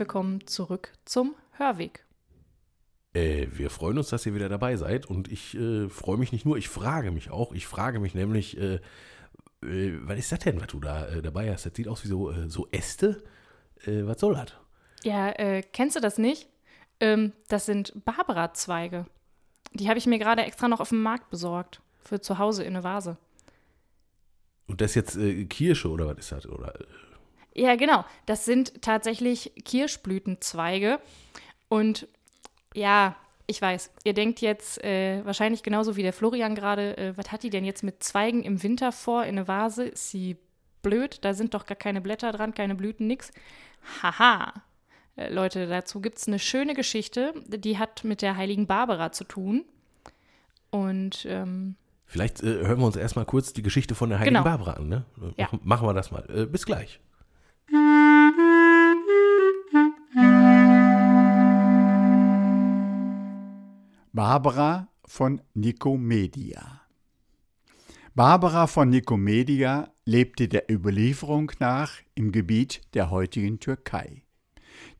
willkommen zurück zum Hörweg. Äh, wir freuen uns, dass ihr wieder dabei seid und ich äh, freue mich nicht nur, ich frage mich auch. Ich frage mich nämlich, äh, äh was ist das denn, was du da äh, dabei hast? Das sieht aus wie so, äh, so Äste. was soll das? Ja, kennst du das nicht? Ähm, das sind Barbara-Zweige. Die habe ich mir gerade extra noch auf dem Markt besorgt. Für zu Hause in eine Vase. Und das ist jetzt Kirsche oder was ist das? Oder, ja, genau. Das sind tatsächlich Kirschblütenzweige. Und ja, ich weiß. Ihr denkt jetzt äh, wahrscheinlich genauso wie der Florian gerade, äh, was hat die denn jetzt mit Zweigen im Winter vor in eine Vase? Ist sie blöd? Da sind doch gar keine Blätter dran, keine Blüten, nix. Haha. Äh, Leute, dazu gibt es eine schöne Geschichte, die hat mit der heiligen Barbara zu tun. Und ähm, Vielleicht äh, hören wir uns erstmal kurz die Geschichte von der heiligen genau. Barbara an. Ne? Ja. Machen wir das mal. Äh, bis gleich. Barbara von Nikomedia. Barbara von Nikomedia lebte der Überlieferung nach im Gebiet der heutigen Türkei.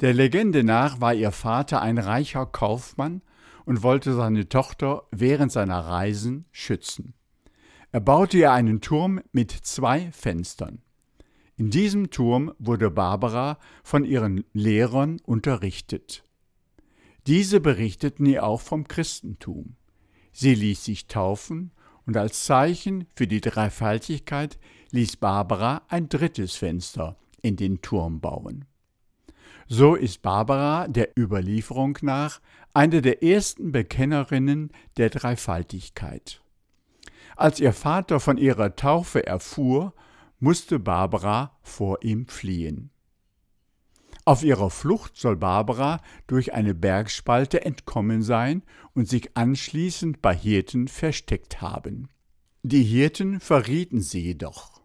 Der Legende nach war ihr Vater ein reicher Kaufmann und wollte seine Tochter während seiner Reisen schützen. Er baute ihr einen Turm mit zwei Fenstern. In diesem Turm wurde Barbara von ihren Lehrern unterrichtet. Diese berichteten ihr auch vom Christentum. Sie ließ sich taufen und als Zeichen für die Dreifaltigkeit ließ Barbara ein drittes Fenster in den Turm bauen. So ist Barbara der Überlieferung nach eine der ersten Bekennerinnen der Dreifaltigkeit. Als ihr Vater von ihrer Taufe erfuhr, musste Barbara vor ihm fliehen. Auf ihrer Flucht soll Barbara durch eine Bergspalte entkommen sein und sich anschließend bei Hirten versteckt haben. Die Hirten verrieten sie jedoch.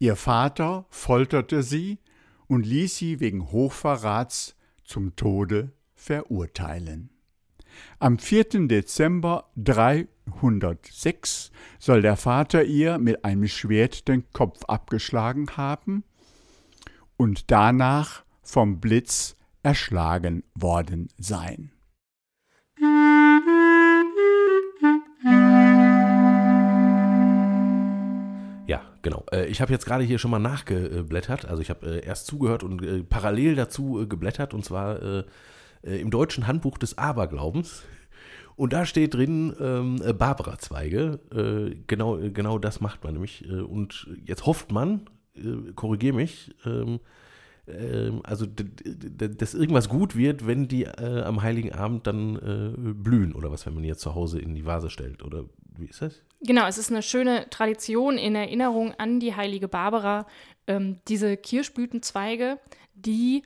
Ihr Vater folterte sie und ließ sie wegen Hochverrats zum Tode verurteilen. Am 4. Dezember 306 soll der Vater ihr mit einem Schwert den Kopf abgeschlagen haben und danach vom Blitz erschlagen worden sein. Ja, genau. Äh, ich habe jetzt gerade hier schon mal nachgeblättert. Also ich habe äh, erst zugehört und äh, parallel dazu geblättert. Und zwar im deutschen Handbuch des Aberglaubens. Und da steht drin ähm, Barbara-Zweige. genau, genau das macht man nämlich. und jetzt hofft man, korrigiere mich, ähm, also dass irgendwas gut wird, wenn die äh, am Heiligen Abend dann äh, blühen oder was, wenn man jetzt zu Hause in die Vase stellt oder wie ist das? Genau, es ist eine schöne Tradition in Erinnerung an die heilige Barbara. Ähm, diese Kirschblütenzweige, die,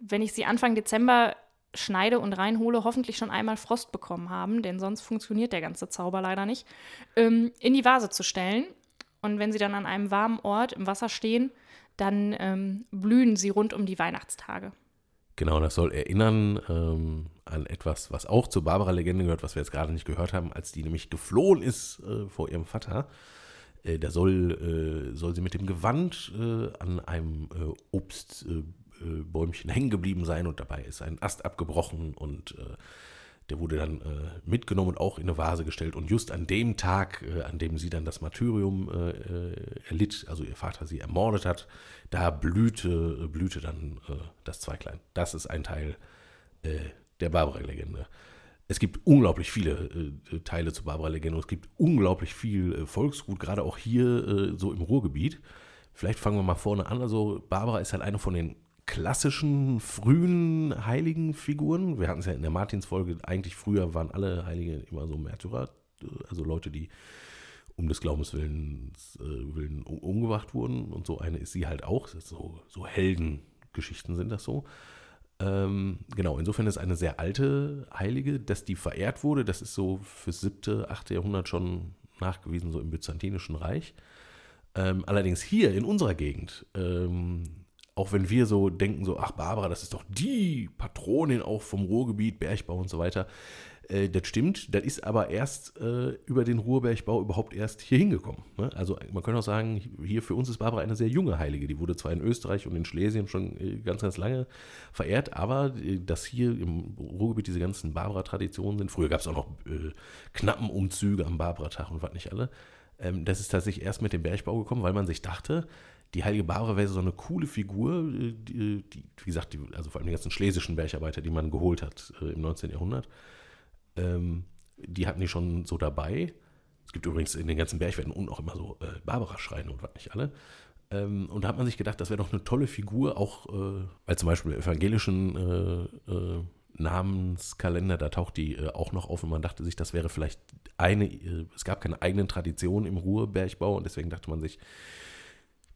wenn ich sie Anfang Dezember schneide und reinhole, hoffentlich schon einmal Frost bekommen haben, denn sonst funktioniert der ganze Zauber leider nicht, ähm, in die Vase zu stellen. Und wenn sie dann an einem warmen Ort im Wasser stehen, dann ähm, blühen sie rund um die Weihnachtstage. Genau, das soll erinnern ähm, an etwas, was auch zur Barbara-Legende gehört, was wir jetzt gerade nicht gehört haben, als die nämlich geflohen ist äh, vor ihrem Vater. Äh, da soll, äh, soll sie mit dem Gewand äh, an einem äh, Obstbäumchen hängen geblieben sein und dabei ist ein Ast abgebrochen und äh, der wurde dann äh, mitgenommen und auch in eine Vase gestellt. Und just an dem Tag, äh, an dem sie dann das Martyrium äh, äh erlitt, also ihr Vater sie ermordet hat, da blühte, blühte dann äh, das Zweiglein. Das ist ein Teil äh, der Barbara-Legende. Es gibt unglaublich viele Teile zur Barbara-Legende. Es gibt unglaublich viel Volksgut, gerade auch hier so im Ruhrgebiet. Vielleicht fangen wir mal vorne an. Also Barbara ist halt eine von den klassischen frühen heiligen Figuren. Wir hatten es ja in der Martinsfolge, eigentlich früher waren alle Heilige immer so Märtyrer, also Leute, die um des Glaubens willen, äh, willen umgebracht wurden. Und so eine ist sie halt auch. So, so Heldengeschichten sind das so. Ähm, genau, insofern ist eine sehr alte Heilige, dass die verehrt wurde. Das ist so fürs siebte, achte Jahrhundert schon nachgewiesen, so im Byzantinischen Reich. Ähm, allerdings hier in unserer Gegend ähm, auch wenn wir so denken, so, ach Barbara, das ist doch die Patronin auch vom Ruhrgebiet, Bergbau und so weiter. Äh, das stimmt, das ist aber erst äh, über den Ruhrbergbau überhaupt erst hier hingekommen. Ne? Also man könnte auch sagen, hier für uns ist Barbara eine sehr junge Heilige. Die wurde zwar in Österreich und in Schlesien schon äh, ganz, ganz lange verehrt, aber äh, dass hier im Ruhrgebiet diese ganzen Barbara-Traditionen sind, früher gab es auch noch knappen Umzüge am Barbara-Tag und was nicht alle, ähm, das ist tatsächlich erst mit dem Bergbau gekommen, weil man sich dachte, die heilige Barbara wäre so eine coole Figur, äh, die, die, wie gesagt, die, also vor allem die ganzen schlesischen Bergarbeiter, die man geholt hat im 19. Jahrhundert ähm, die hatten die schon so dabei. Es gibt übrigens in den ganzen Bergwerten unten auch immer so äh, Barbara-Schreine und was nicht alle. Ähm, und da hat man sich gedacht, das wäre doch eine tolle Figur, auch äh, weil zum Beispiel im evangelischen äh, äh Namenskalender, da taucht die äh, auch noch auf und man dachte sich, das wäre vielleicht eine, äh, es gab keine eigenen Traditionen im Ruhrbergbau und deswegen dachte man sich,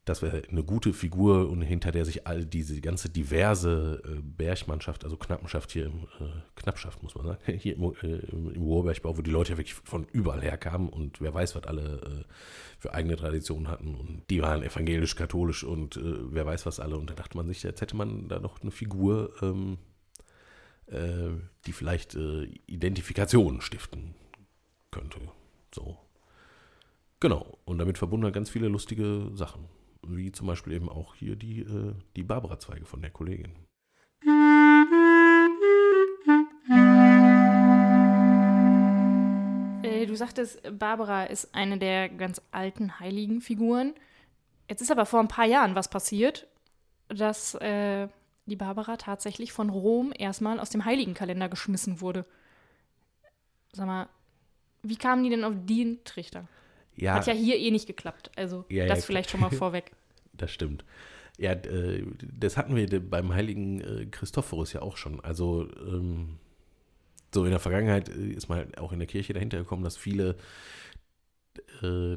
das wäre eine gute Figur und hinter der sich all diese ganze diverse äh, Bergmannschaft, also Knappenschaft hier im, äh, Knappschaft muss man sagen, hier im, äh, im Ruhrbergbau, wo die Leute ja wirklich von überall herkamen und wer weiß, was alle äh, für eigene Traditionen hatten und die waren evangelisch, katholisch und äh, wer weiß was alle und da dachte man sich, jetzt hätte man da noch eine Figur, ähm, äh, die vielleicht Identifikationen stiften könnte. So. Genau. Und damit verbunden ganz viele lustige Sachen wie zum Beispiel eben auch hier die, äh, die Barbara-Zweige von der Kollegin. Äh, du sagtest, Barbara ist eine der ganz alten heiligen Figuren. Jetzt ist aber vor ein paar Jahren was passiert, dass äh, die Barbara tatsächlich von Rom erstmal aus dem Heiligenkalender geschmissen wurde. Sag mal, wie kamen die denn auf den Trichter? Ja, Hat ja hier eh nicht geklappt. Also ja, das ja, vielleicht schon mal vorweg. Das stimmt. Ja, äh, das hatten wir beim heiligen äh, Christophorus ja auch schon. Also ähm, so in der Vergangenheit äh, ist man auch in der Kirche dahinter gekommen, dass viele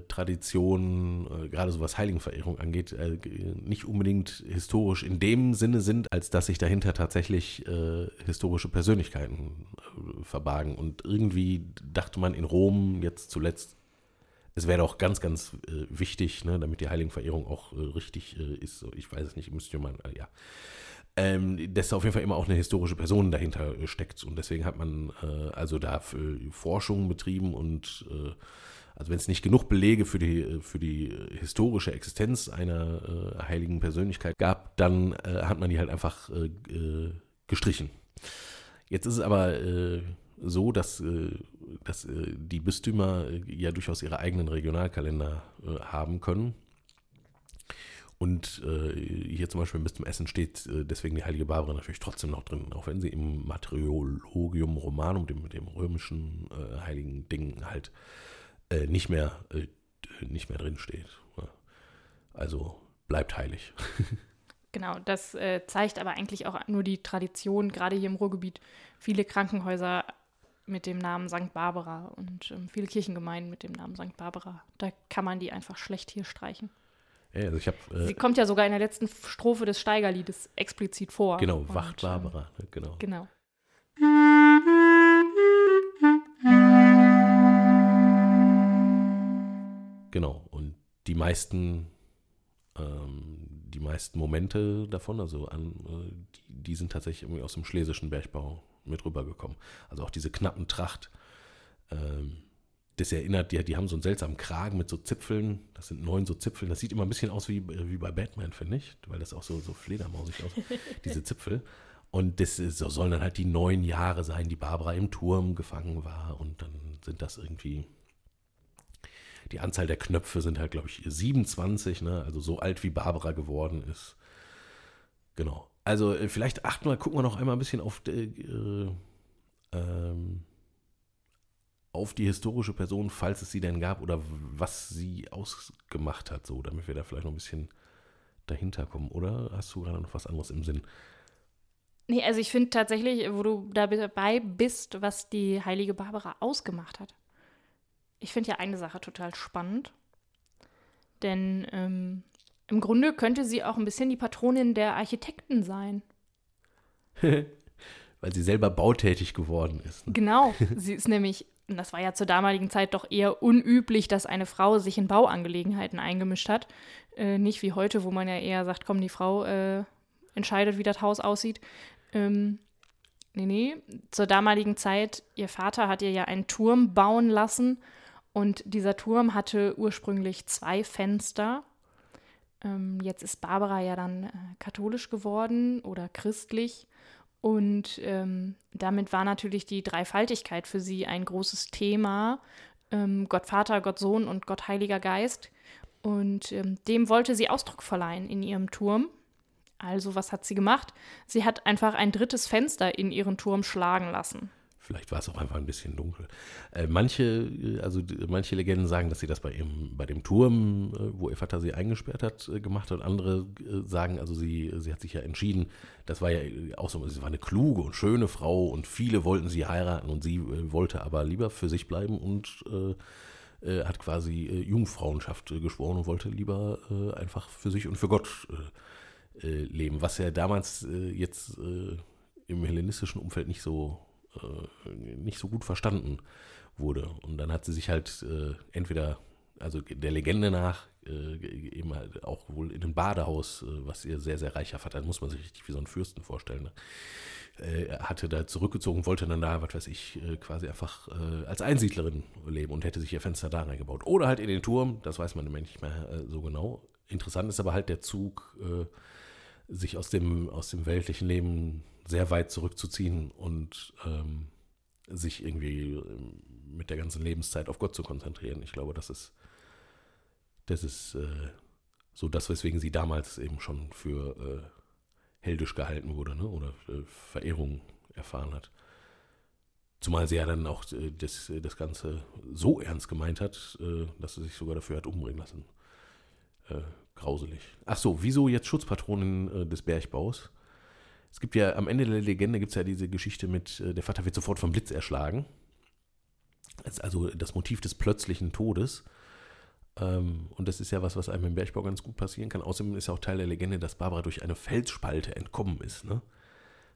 Traditionen, gerade so was Heiligenverehrung angeht, nicht unbedingt historisch in dem Sinne sind, als dass sich dahinter tatsächlich historische Persönlichkeiten verbargen. Und irgendwie dachte man in Rom jetzt zuletzt, es wäre doch ganz, ganz äh, wichtig, ne, damit die Heiligenverehrung auch äh, richtig äh, ist. So, ich weiß es nicht, müsste man, äh, ja. Ähm, dass da auf jeden Fall immer auch eine historische Person dahinter äh, steckt. Und deswegen hat man äh, also da Forschungen betrieben und also wenn es nicht genug Belege für die, für die historische Existenz einer heiligen Persönlichkeit gab, dann hat man die halt einfach gestrichen. Jetzt ist es aber so, dass, äh, dass äh, die Bistümer äh, ja durchaus ihre eigenen Regionalkalender haben können. Und hier zum Beispiel im Bistum Essen steht deswegen die Heilige Barbara natürlich trotzdem noch drin, auch wenn sie im Materiologium Romanum, dem, dem römischen heiligen Ding, halt nicht mehr, nicht mehr drin steht. Also bleibt heilig. Genau, das äh, zeigt aber eigentlich auch nur die Tradition, gerade hier im Ruhrgebiet. Viele Krankenhäuser mit dem Namen St. Barbara und ähm, viele Kirchengemeinden mit dem Namen St. Barbara. Da kann man die einfach schlecht hier streichen. Ja, also hab, äh, Sie kommt ja sogar in der letzten Strophe des Steigerliedes explizit vor. Genau, und, Wacht ähm, Barbara, ähm, genau. Genau. Genau, und die meisten, ähm, die meisten Momente davon, also an, äh, die, die, sind tatsächlich irgendwie aus dem schlesischen Bergbau mit rübergekommen. Also auch diese knappen Tracht. Ähm, das erinnert, die, die haben so einen seltsamen Kragen mit so Zipfeln. Das sind neun so Zipfeln. Das sieht immer ein bisschen aus wie, wie bei Batman, finde ich, weil das auch so, so fledermausig aus, diese Zipfel. Und das so sollen dann halt die neun Jahre sein, die Barbara im Turm gefangen war. Und dann sind das irgendwie. Die Anzahl der Knöpfe sind halt, glaube ich, 27, ne? also so alt wie Barbara geworden ist. Genau. Also äh, vielleicht achten wir, gucken wir noch einmal ein bisschen auf, äh, äh, ähm, auf die historische Person, falls es sie denn gab oder was sie ausgemacht hat, so, damit wir da vielleicht noch ein bisschen dahinter kommen. Oder hast du gerade noch was anderes im Sinn? Nee, also ich finde tatsächlich, wo du dabei bist, was die heilige Barbara ausgemacht hat. Ich finde ja eine Sache total spannend. Denn ähm, im Grunde könnte sie auch ein bisschen die Patronin der Architekten sein. Weil sie selber bautätig geworden ist. Ne? Genau, sie ist nämlich, und das war ja zur damaligen Zeit doch eher unüblich, dass eine Frau sich in Bauangelegenheiten eingemischt hat. Äh, nicht wie heute, wo man ja eher sagt, komm, die Frau äh, entscheidet, wie das Haus aussieht. Ähm, nee, nee. Zur damaligen Zeit, ihr Vater hat ihr ja einen Turm bauen lassen und dieser Turm hatte ursprünglich zwei Fenster. Ähm, jetzt ist Barbara ja dann äh, katholisch geworden oder christlich. Und ähm, damit war natürlich die Dreifaltigkeit für sie ein großes Thema. Ähm, Gott Vater, Gott Sohn und Gott Heiliger Geist. Und ähm, dem wollte sie Ausdruck verleihen in ihrem Turm. Also was hat sie gemacht? Sie hat einfach ein drittes Fenster in ihren Turm schlagen lassen. Vielleicht war es auch einfach ein bisschen dunkel. Äh, manche, äh, also manche Legenden sagen, dass sie das bei, ihrem, bei dem Turm, äh, wo Vater sie eingesperrt hat, äh, gemacht hat. Andere äh, sagen, also sie, sie hat sich ja entschieden, das war ja auch so, sie war eine kluge und schöne Frau und viele wollten sie heiraten und sie äh, wollte aber lieber für sich bleiben und hat quasi Jungfrauenschaft geschworen und wollte lieber einfach für sich und für Gott leben, was ja damals jetzt im hellenistischen Umfeld nicht so äh, nicht so gut verstanden wurde. Und dann hat sie sich halt äh, entweder, also der Legende nach, äh, eben halt auch wohl in einem Badehaus, äh, was ihr sehr, sehr reicher Vater, muss man sich richtig wie so einen Fürsten vorstellen, ne? Äh, hatte da zurückgezogen, wollte dann da, was weiß ich, äh, quasi einfach als Einsiedlerin leben und hätte sich ihr Fenster da reingebaut. Oder halt in den Turm, das weiß man nämlich nicht mehr so genau. Interessant ist aber halt der Zug, sich aus dem, aus dem weltlichen Leben sehr weit zurückzuziehen und ähm, sich irgendwie ähm, mit der ganzen Lebenszeit auf Gott zu konzentrieren. Ich glaube, das ist, das ist äh, so das, weswegen sie damals eben schon für äh, heldisch gehalten wurde ne? oder äh, Verehrung erfahren hat. Zumal sie ja dann auch äh, das, das Ganze so ernst gemeint hat, äh, dass sie sich sogar dafür hat umbringen lassen. Äh, grauselig. Ach so, wieso jetzt Schutzpatronin des Bergbaus? Es gibt ja am Ende der Legende gibt es ja diese Geschichte mit, äh, der Vater wird sofort vom Blitz erschlagen. Das ist also das Motiv des plötzlichen Todes. Ähm, und das ist ja was, was einem im Bergbau ganz gut passieren kann. Außerdem ist ja auch Teil der Legende, dass Barbara durch eine Felsspalte entkommen ist. Ne?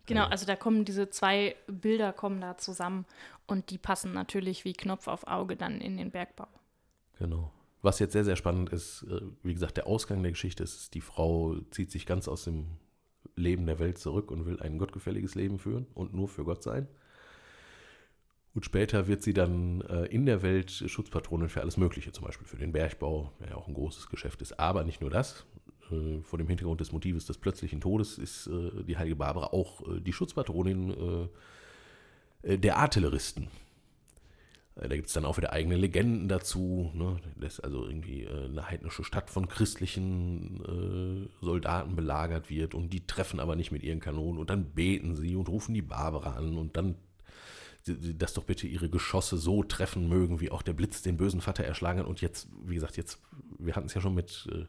Genau, also da kommen diese zwei Bilder kommen da zusammen und die passen natürlich wie Knopf auf Auge dann in den Bergbau. Genau. Was jetzt sehr, sehr spannend ist, äh, wie gesagt, der Ausgang der Geschichte ist, die Frau zieht sich ganz aus dem Leben der Welt zurück und will ein gottgefälliges Leben führen und nur für Gott sein. Und später wird sie dann äh, in der Welt Schutzpatronin für alles Mögliche, zum Beispiel für den Bergbau, der ja auch ein großes Geschäft ist. Aber nicht nur das. Äh, vor dem Hintergrund des Motives des plötzlichen Todes ist die heilige Barbara auch die Schutzpatronin der Artilleristen. Äh, da gibt es dann auch wieder eigene Legenden dazu. Ne? Das ist also irgendwie äh, eine heidnische Stadt von christlichen äh, Soldaten belagert wird und die treffen aber nicht mit ihren Kanonen und dann beten sie und rufen die Barbara an und dann, dass doch bitte ihre Geschosse so treffen mögen, wie auch der Blitz den bösen Vater erschlagen hat. Und jetzt, wie gesagt, jetzt, wir hatten es ja schon mit äh,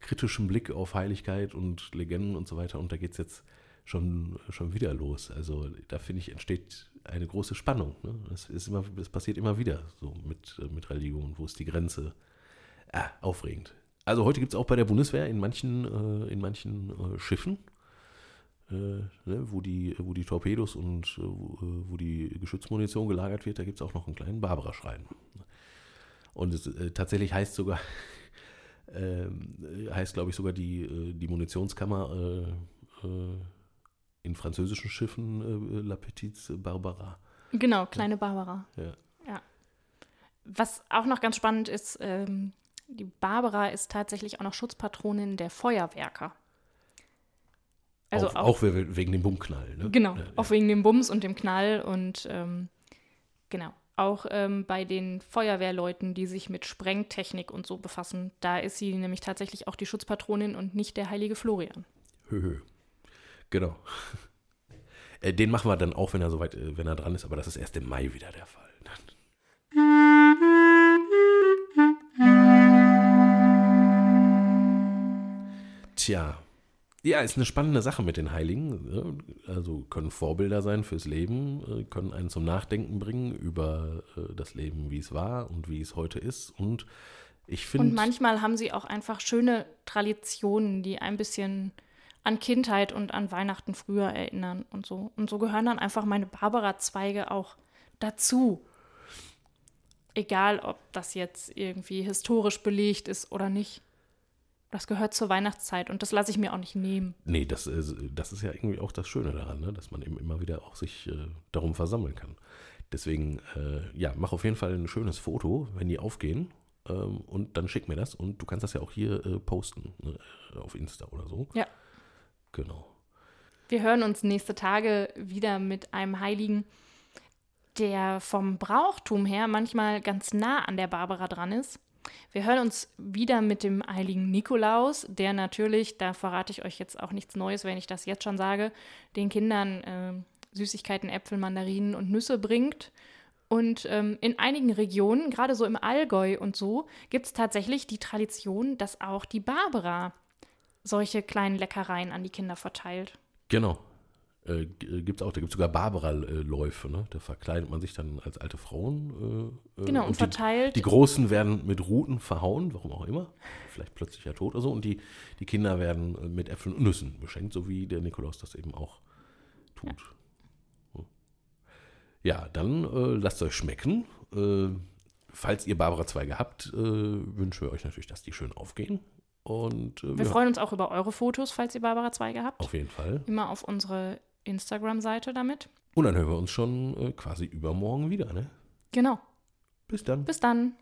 kritischem Blick auf Heiligkeit und Legenden und so weiter und da geht es jetzt schon, schon wieder los. Also da finde ich, entsteht eine große Spannung. Ne? Das, ist immer, das passiert immer wieder so mit, äh, mit Religion. Wo ist die Grenze? Ah, aufregend. Also heute gibt es auch bei der Bundeswehr in manchen, äh, in manchen äh, Schiffen, ne, wo, die, wo die Torpedos und wo, wo, die Geschützmunition gelagert wird, da gibt es auch noch einen kleinen Barbara-Schrein. Und es tatsächlich heißt sogar, ähm, heißt glaube ich sogar die, die Munitionskammer in französischen Schiffen äh, La Petite Barbara. Genau, kleine Barbara. Ja. ja. Was auch noch ganz spannend ist, ähm, die Barbara ist tatsächlich auch noch Schutzpatronin der Feuerwerker. Also auch, auch, auch wegen dem Bummknall. Ne? Genau, ja, auch ja. wegen dem Bums und dem Knall und ähm, genau. Auch ähm, bei den Feuerwehrleuten, die sich mit Sprengtechnik und so befassen, da ist sie nämlich tatsächlich auch die Schutzpatronin und nicht der heilige Florian. Höhö. Genau. Äh, den machen wir dann auch, wenn er soweit, äh, wenn er dran ist, aber das ist erst im Mai wieder der Fall. Tja, ja, ist eine spannende Sache mit den Heiligen. Ne? Also können Vorbilder sein fürs Leben, äh, können einen zum Nachdenken bringen über das Leben, wie es war und wie es heute ist. Und ich finde. Und manchmal haben sie auch einfach schöne Traditionen, die ein bisschen an Kindheit und an Weihnachten früher erinnern und so. Und so gehören dann einfach meine Barbara-Zweige auch dazu. Egal, ob das jetzt irgendwie historisch belegt ist oder nicht. Das gehört zur Weihnachtszeit und das lasse ich mir auch nicht nehmen. Nee, das, ist- das ist ja irgendwie auch das Schöne daran, ne? dass man eben immer wieder auch sich äh, darum versammeln kann. Deswegen, äh, ja, mach auf jeden Fall ein schönes Foto, wenn die aufgehen. Ähm, und dann schick mir das. Und du kannst das ja auch hier äh, posten, ne? auf Insta oder so. Ja. Genau. Wir hören uns nächste Tage wieder mit einem Heiligen, der vom Brauchtum her manchmal ganz nah an der Barbara dran ist. Wir hören uns wieder mit dem heiligen Nikolaus, der natürlich, da verrate ich euch jetzt auch nichts Neues, wenn ich das jetzt schon sage, den Kindern äh, Süßigkeiten, Äpfel, Mandarinen und Nüsse bringt. Und ähm, in einigen Regionen, gerade so im Allgäu und so, gibt es tatsächlich die Tradition, dass auch die Barbara solche kleinen Leckereien an die Kinder verteilt. Genau. Äh, g- gibt's auch, da gibt es sogar Barbara-Läufe, ne? Da verkleidet man sich dann als alte Frauen. Äh, äh, Genau, und die, verteilt. die Großen werden mit Ruten verhauen, warum auch immer. Vielleicht plötzlich ja tot oder so. Und die, die Kinder werden äh, mit Äpfeln und Nüssen beschenkt, so wie der Nikolaus das eben auch tut. Hm. Ja, dann äh, lasst euch schmecken. Äh, falls ihr Barbara-Zweige habt, äh, wünschen wir euch natürlich, dass die schön aufgehen. Und äh, Wir freuen uns auch über eure Fotos, falls ihr Barbara Zweige habt. auf jeden Fall. Immer auf unsere Instagram-Seite damit. Und dann hören wir uns schon äh, quasi übermorgen wieder, ne? Genau. Bis dann. Bis dann.